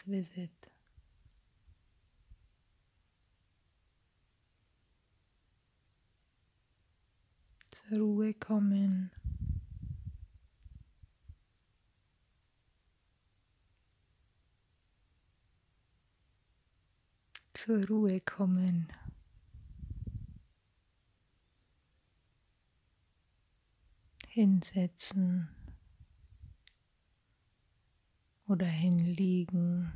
Silence Visit. Zur Ruhe kommen. Zur Ruhe kommen. Hinsetzen oder hinliegen,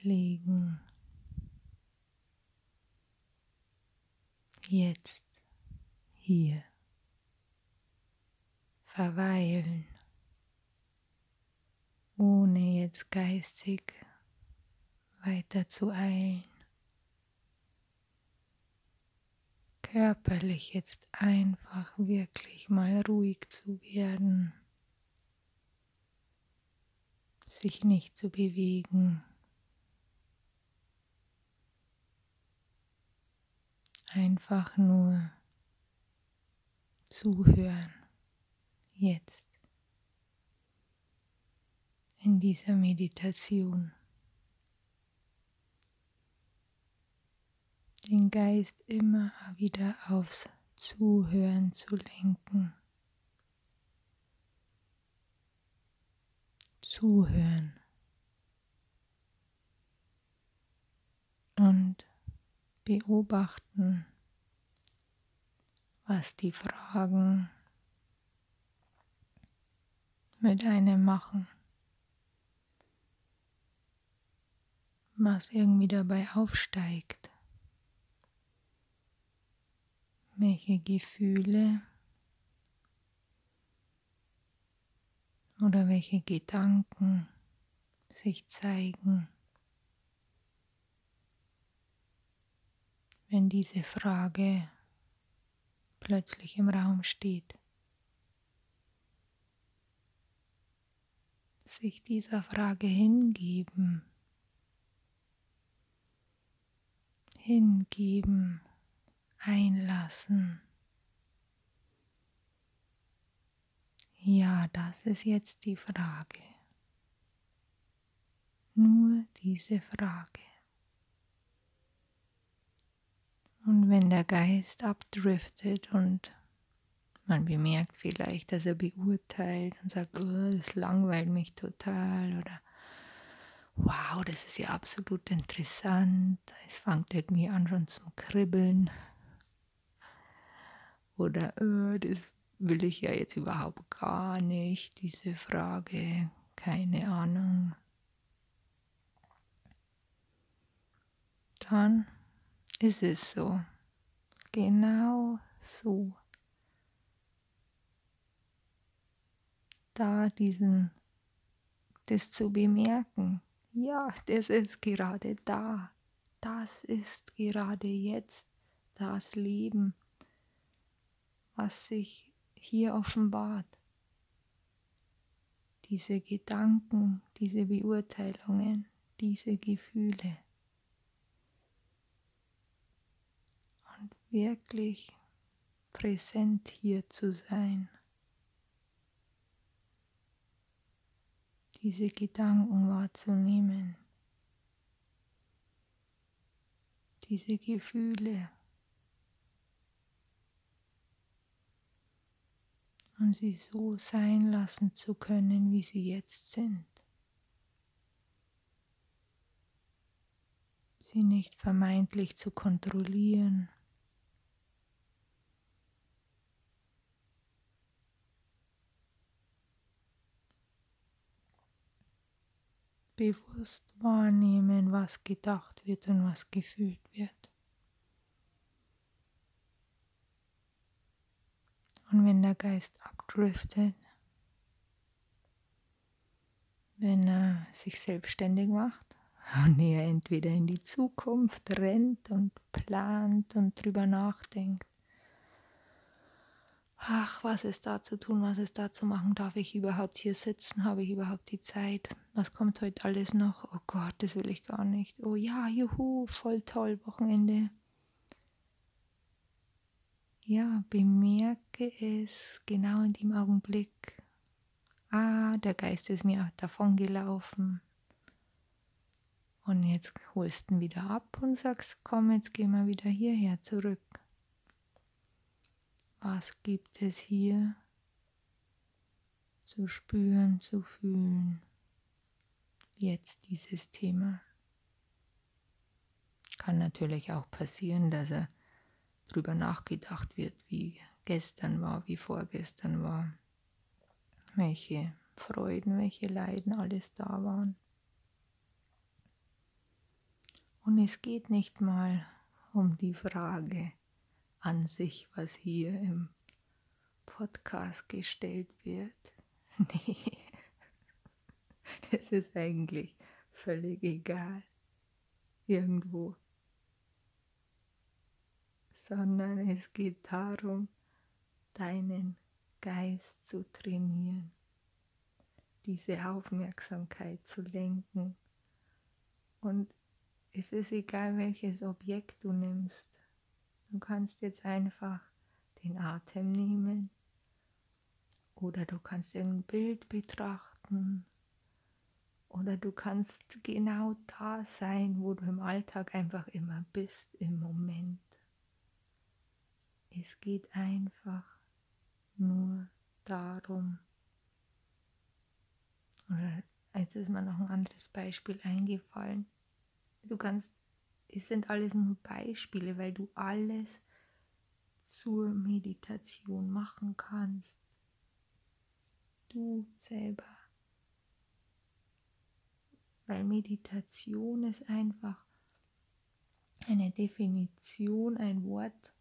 liegen. Jetzt, hier. Verweilen, ohne jetzt geistig weiter zu eilen. Körperlich jetzt einfach wirklich mal ruhig zu werden sich nicht zu bewegen. Einfach nur zuhören, jetzt, in dieser Meditation. Den Geist immer wieder aufs Zuhören zu lenken. Zuhören. Und beobachten, was die Fragen mit einem machen, was irgendwie dabei aufsteigt, welche Gefühle oder welche Gedanken sich zeigen, wenn diese Frage plötzlich im Raum steht. Sich dieser Frage hingeben, hingeben, einlassen. Ja, das ist jetzt die Frage. Nur diese Frage. Und wenn der Geist abdriftet und man bemerkt vielleicht, dass er beurteilt und sagt, oh, das langweilt mich total oder wow, das ist ja absolut interessant, es fängt irgendwie an schon zum Kribbeln oder oh, das will ich ja jetzt überhaupt gar nicht, diese Frage, keine Ahnung. Dann ist es so, genau so. Da diesen, das zu bemerken, ja, das ist gerade da, das ist gerade jetzt das Leben, was sich hier offenbart. Diese Gedanken, diese Beurteilungen, diese Gefühle. Und wirklich präsent hier zu sein. Diese Gedanken wahrzunehmen. Diese Gefühle. Und sie so sein lassen zu können, wie sie jetzt sind. Sie nicht vermeintlich zu kontrollieren. Bewusst wahrnehmen, was gedacht wird und was gefühlt wird. Und wenn der Geist abdriftet, wenn er sich selbstständig macht und er entweder in die Zukunft rennt und plant und drüber nachdenkt, ach, was ist da zu tun, was ist da zu machen, darf ich überhaupt hier sitzen, habe ich überhaupt die Zeit, was kommt heute alles noch, oh Gott, das will ich gar nicht, oh ja, juhu, voll toll, Wochenende, ja, bemerke es genau in dem Augenblick. Ah, der Geist ist mir davon gelaufen. Und jetzt holst du ihn wieder ab und sagst, komm, jetzt gehen wir wieder hierher zurück. Was gibt es hier zu spüren, zu fühlen? Jetzt dieses Thema. Kann natürlich auch passieren, dass er drüber nachgedacht wird, wie gestern war, wie vorgestern war, welche Freuden, welche Leiden alles da waren. Und es geht nicht mal um die Frage an sich, was hier im Podcast gestellt wird. Nee, das ist eigentlich völlig egal. Irgendwo. Sondern es geht darum, deinen Geist zu trainieren, diese Aufmerksamkeit zu lenken und es ist egal, welches Objekt du nimmst. Du kannst jetzt einfach den Atem nehmen oder du kannst irgendein Bild betrachten oder du kannst genau da sein, wo du im Alltag einfach immer bist im Moment. Es geht einfach nur darum. Oder jetzt ist mir noch ein anderes Beispiel eingefallen du kannst, es sind alles nur Beispiele, weil du alles zur Meditation machen kannst. Du selber. Weil Meditation ist einfach eine Definition, ein Wort.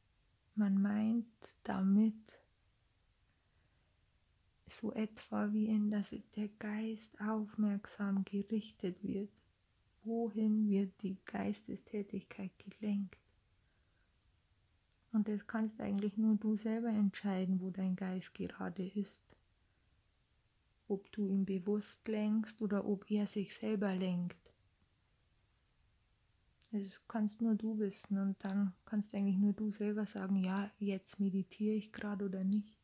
Man meint damit so etwa wie in das der Geist aufmerksam gerichtet wird wohin wird die Geistestätigkeit gelenkt. Und das kannst eigentlich nur du selber entscheiden, wo dein Geist gerade ist. Ob du ihn bewusst lenkst oder ob er sich selber lenkt. Das kannst nur du wissen und dann kannst eigentlich nur du selber sagen, ja, jetzt meditiere ich gerade oder nicht.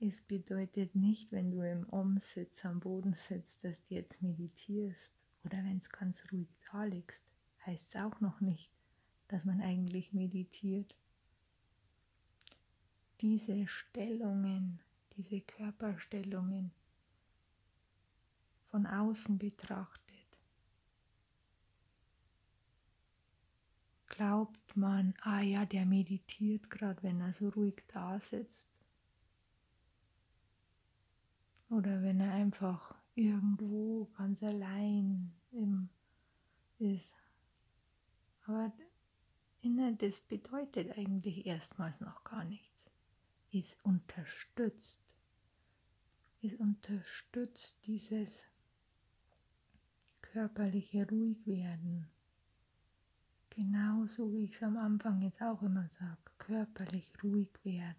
Es bedeutet nicht, wenn du im Om-Sitz am Boden sitzt, dass du jetzt meditierst. Oder wenn es ganz ruhig da liegst, heißt es auch noch nicht, dass man eigentlich meditiert. Diese Stellungen, diese Körperstellungen von außen betrachtet, glaubt man, ah ja, der meditiert gerade, wenn er so ruhig da sitzt. Oder wenn er einfach irgendwo ganz allein im, ist. Aber das bedeutet eigentlich erstmals noch gar nichts. Es unterstützt. Es unterstützt dieses körperliche Ruhigwerden. Genauso wie ich es am Anfang jetzt auch immer sage, körperlich ruhig werden.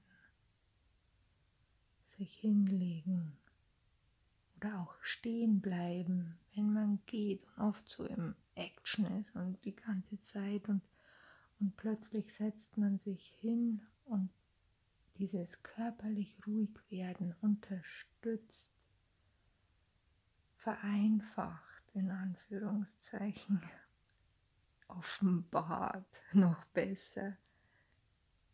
Sich hinlegen, oder auch stehen bleiben, wenn man geht und oft so im Action ist und die ganze Zeit und, und plötzlich setzt man sich hin und dieses körperlich ruhig werden unterstützt, vereinfacht in Anführungszeichen, offenbart noch besser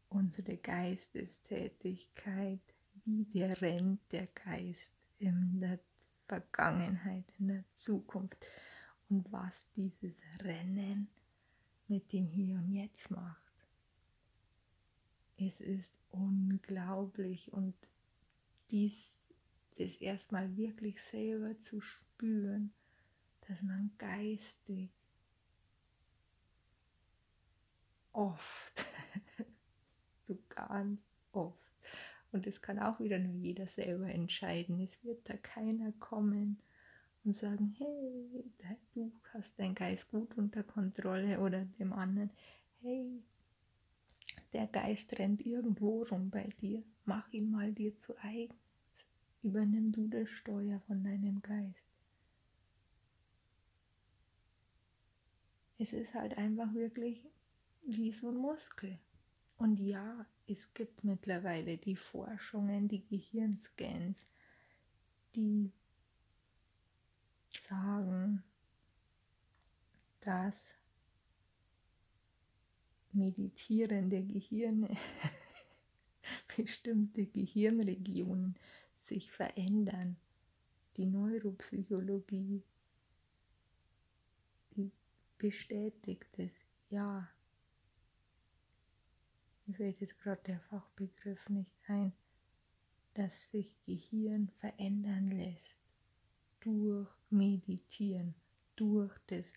unsere Geistestätigkeit, wie der rennt der Geist in der Vergangenheit, in der Zukunft und was dieses Rennen mit dem Hier und Jetzt macht. Es ist unglaublich und dies das erstmal wirklich selber zu spüren, dass man geistig oft, so ganz oft, und das kann auch wieder nur jeder selber entscheiden. Es wird da keiner kommen und sagen, hey, du hast deinen Geist gut unter Kontrolle oder dem anderen, hey, der Geist rennt irgendwo rum bei dir, mach ihn mal dir zu eigen. Übernimm du das Steuer von deinem Geist. Es ist halt einfach wirklich wie so ein Muskel. Und ja, es gibt mittlerweile die Forschungen, die dass meditierende Gehirne, bestimmte Gehirnregionen sich verändern. Die Neuropsychologie, die bestätigt es, ja. Mir fällt jetzt gerade der Fachbegriff nicht ein, dass sich Gehirn verändern lässt durch Meditieren, durch das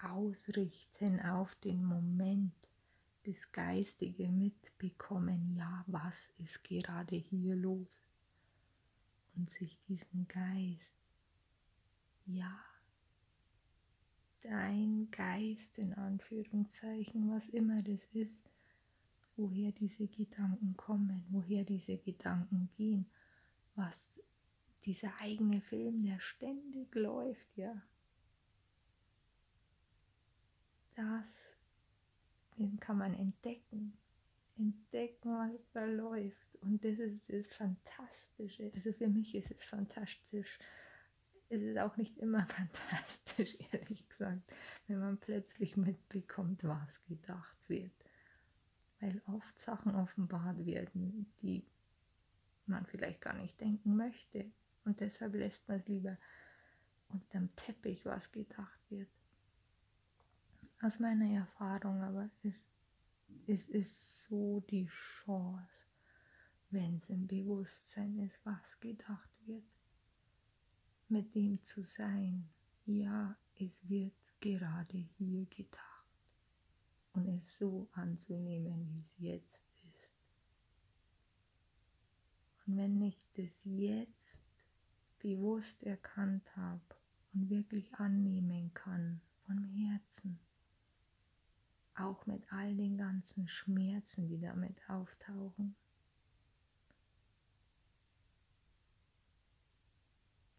Ausrichten auf den Moment, das geistige Mitbekommen, ja, was ist gerade hier los? Und sich diesen Geist, ja, dein Geist in Anführungszeichen, was immer das ist, woher diese Gedanken kommen, woher diese Gedanken gehen, was dieser eigene Film, der ständig läuft, ja. Das, den kann man entdecken, entdecken, was da läuft. Und das ist das Fantastische. Also für mich ist es fantastisch. Es ist auch nicht immer fantastisch, ehrlich gesagt, wenn man plötzlich mitbekommt, was gedacht wird. Weil oft Sachen offenbart werden, die man vielleicht gar nicht denken möchte. Und deshalb lässt man es lieber unterm Teppich, was gedacht wird. Aus meiner Erfahrung aber ist es ist so die Chance, wenn es im Bewusstsein ist, was gedacht wird, mit dem zu sein, ja, es wird gerade hier gedacht und es so anzunehmen, wie es jetzt ist. Und wenn ich das jetzt bewusst erkannt habe und wirklich annehmen kann von Herzen, auch mit all den ganzen Schmerzen, die damit auftauchen,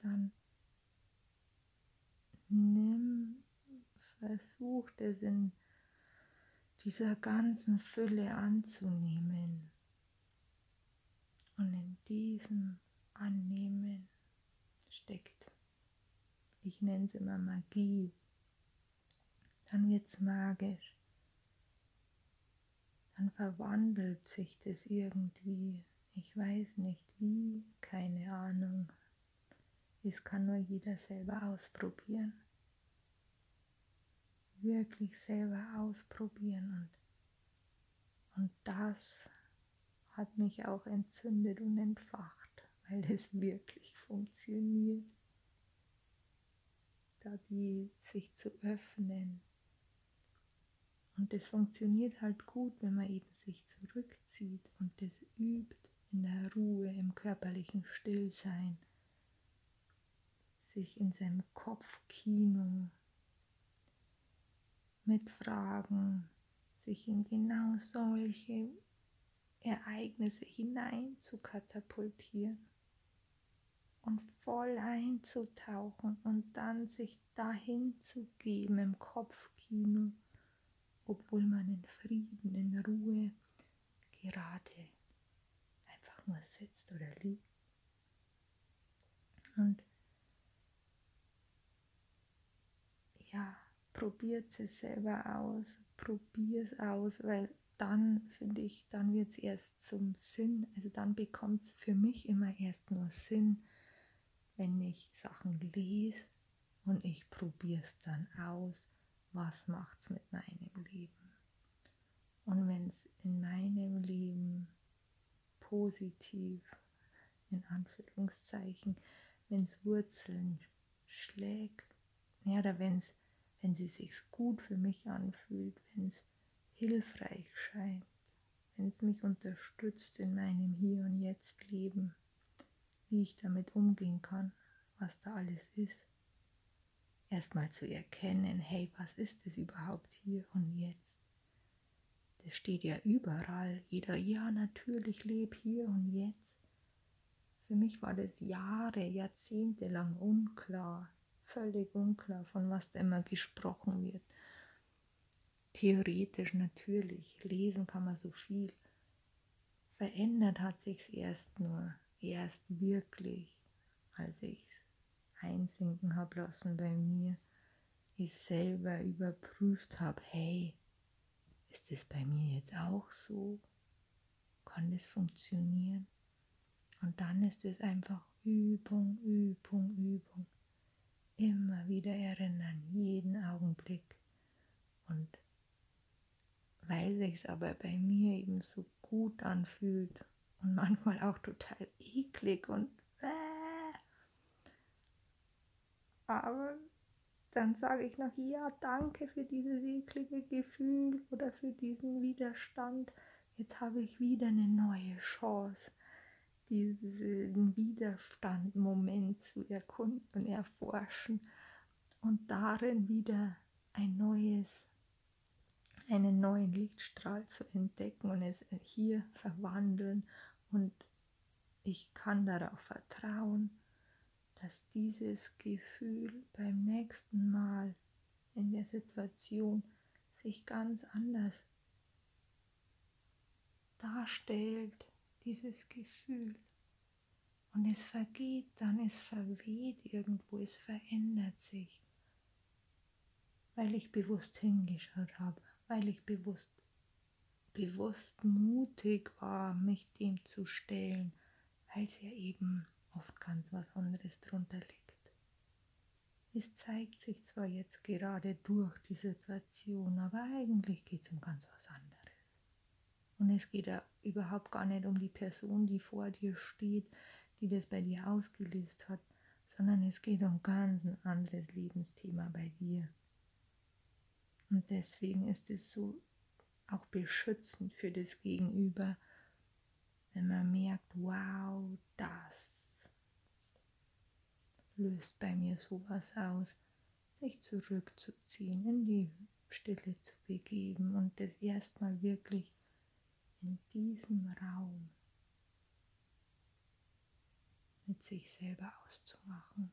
dann nimm, versuch es in dieser ganzen Fülle anzunehmen und in diesem Annehmen steckt. Ich nenne es immer Magie. Dann wird es magisch. Dann verwandelt sich das irgendwie. Ich weiß nicht wie, keine Ahnung. Es kann nur jeder selber ausprobieren. Wirklich selber ausprobieren. Und, und das hat mich auch entzündet und entfacht weil es wirklich funktioniert. Da die sich zu öffnen. Und es funktioniert halt gut, wenn man eben sich zurückzieht und das übt in der Ruhe, im körperlichen Stillsein, sich in seinem Kopfkino mit Fragen, sich in genau solche Ereignisse hinein zu katapultieren und voll einzutauchen und dann sich dahin zu geben im Kopfkino, obwohl man in Frieden, in Ruhe gerade einfach nur sitzt oder liegt. Und ja, probiert es selber aus, probiert es aus, weil dann finde ich, dann wird es erst zum Sinn, also dann bekommt es für mich immer erst nur Sinn, wenn ich Sachen lese und ich probiere es dann aus, was macht es mit meinem Leben. Und wenn es in meinem Leben positiv, in Anführungszeichen, wenn es Wurzeln schlägt, ja, oder wenn es wenn sie sich gut für mich anfühlt, wenn es hilfreich scheint, wenn es mich unterstützt in meinem Hier und Jetzt Leben, wie ich damit umgehen kann, was da alles ist. Erstmal zu erkennen, hey, was ist es überhaupt hier und jetzt? Das steht ja überall. Jeder, ja, natürlich, lebe hier und jetzt. Für mich war das Jahre, Jahrzehnte lang unklar, völlig unklar, von was da immer gesprochen wird. Theoretisch natürlich, lesen kann man so viel. Verändert hat sich's erst nur erst wirklich, als ich es einsinken habe lassen bei mir ich selber überprüft habe, hey, ist es bei mir jetzt auch so? Kann das funktionieren? Und dann ist es einfach Übung, Übung, Übung. Immer wieder erinnern, jeden Augenblick. Und weil sich aber bei mir eben so gut anfühlt und manchmal auch total eklig und äh, aber dann sage ich noch, ja, danke für dieses eklige Gefühl oder für diesen Widerstand. Jetzt habe ich wieder eine neue Chance, diesen Widerstand-Moment zu erkunden und erforschen und darin wieder ein neues, einen neuen Lichtstrahl zu entdecken und es hier verwandeln. Und ich kann darauf vertrauen, dass dieses Gefühl beim nächsten Mal in der Situation sich ganz anders darstellt, dieses Gefühl. Und es vergeht dann, es verweht irgendwo, es verändert sich, weil ich bewusst hingeschaut habe, weil ich bewusst, bewusst mutig war, mich dem zu stellen, weil es ja eben oft ganz was anderes drunter liegt. Es zeigt sich zwar jetzt gerade durch die Situation, aber eigentlich geht es um ganz was anderes. Und es geht ja überhaupt gar nicht um die Person, die vor dir steht, die das bei dir ausgelöst hat, sondern es geht um ganz ein anderes Lebensthema bei dir. Und deswegen ist es so auch beschützend für das Gegenüber, wenn man merkt, wow, das löst bei mir sowas aus, sich zurückzuziehen, in die Stille zu begeben und das erstmal wirklich in diesem Raum mit sich selber auszumachen.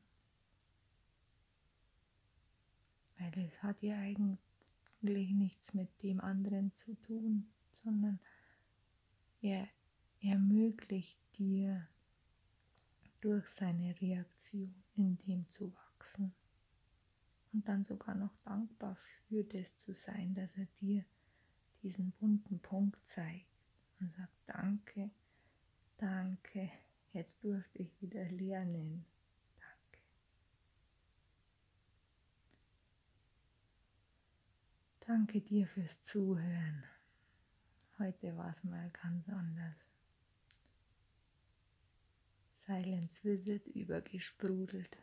Weil es hat ja eigentlich nichts mit dem anderen zu tun, sondern er ermöglicht dir durch seine Reaktion in dem zu wachsen und dann sogar noch dankbar für das zu sein, dass er dir diesen bunten Punkt zeigt und sagt, danke, danke, jetzt durfte ich wieder lernen. Danke. Danke dir fürs Zuhören. Heute war es mal ganz anders. Silence Visit übergesprudelt.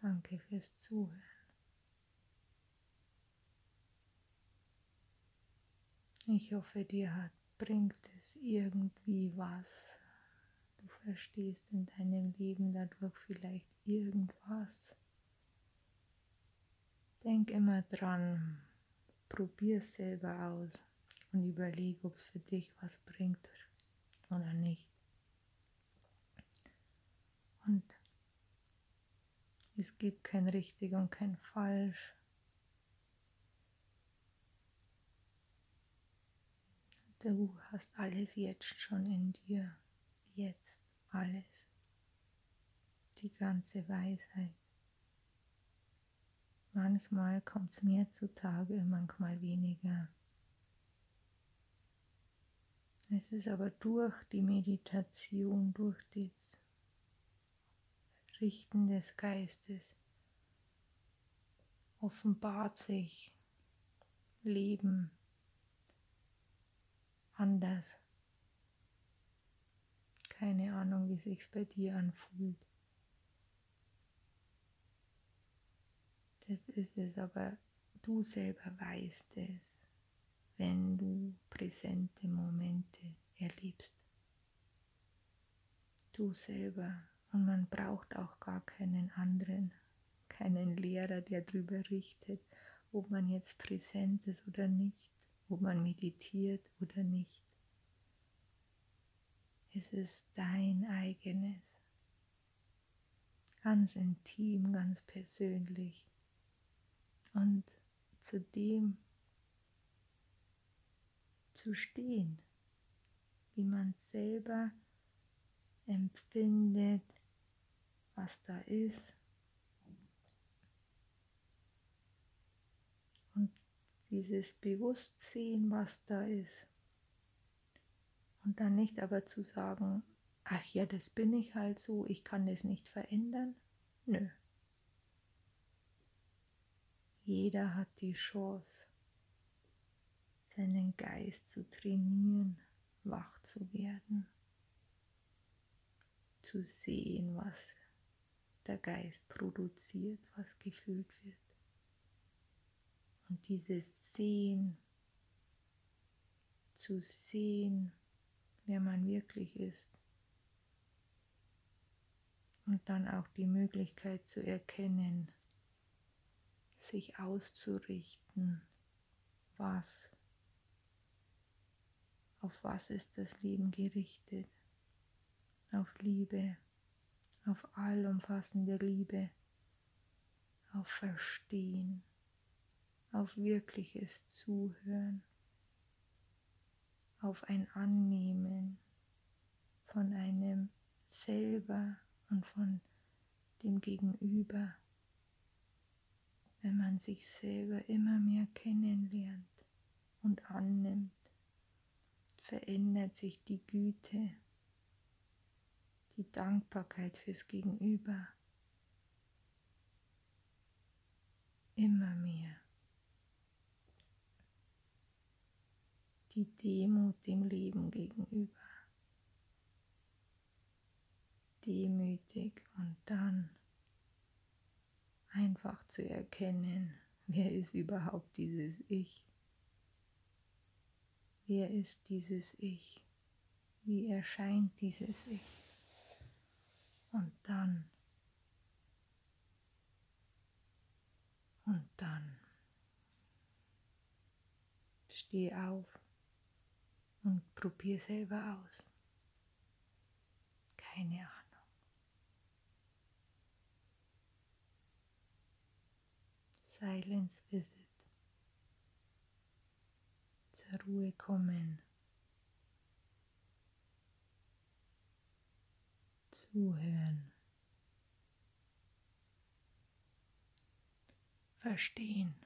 Danke fürs Zuhören. Ich hoffe, dir hat, bringt es irgendwie was. Du verstehst in deinem Leben dadurch vielleicht irgendwas. Denk immer dran, probier es selber aus und überleg, ob es für dich was bringt oder nicht. Und es gibt kein richtig und kein falsch. Du hast alles jetzt schon in dir. Jetzt alles. Die ganze Weisheit. Manchmal kommt es mehr zutage, manchmal weniger. Es ist aber durch die Meditation, durch das Richten des Geistes offenbart sich Leben anders. Keine Ahnung, wie sich bei dir anfühlt. Das ist es, aber du selber weißt es, wenn du präsente Momente erlebst. Du selber. Und man braucht auch gar keinen anderen, keinen Lehrer, der darüber richtet, ob man jetzt präsent ist oder nicht, ob man meditiert oder nicht. Es ist dein eigenes, ganz intim, ganz persönlich und zu dem zu stehen, wie man selber empfindet, was da ist. Und dieses Bewusstsein, was da ist. Und dann nicht aber zu sagen, ach ja, das bin ich halt so, ich kann das nicht verändern. Nö. Jeder hat die Chance, seinen Geist zu trainieren, wach zu werden, zu sehen, was der Geist produziert, was gefühlt wird. Und dieses Sehen, zu sehen, wer man wirklich ist. Und dann auch die Möglichkeit zu erkennen, sich auszurichten, was, auf was ist das Leben gerichtet, auf Liebe, auf allumfassende Liebe, auf Verstehen, auf wirkliches Zuhören, auf ein Annehmen von einem selber und von dem Gegenüber wenn man sich selber immer mehr kennenlernt und annimmt, verändert sich die Güte, die Dankbarkeit fürs Gegenüber immer mehr. Die Demut dem Leben gegenüber. Demütig und dann einfach zu erkennen, wer ist überhaupt dieses Ich? Wer ist dieses Ich? Wie erscheint dieses Ich? Und dann, und dann, steh auf und probier selber aus. Keine Ahnung. Silence Visit. Zur Ruhe kommen. Zuhören. Verstehen.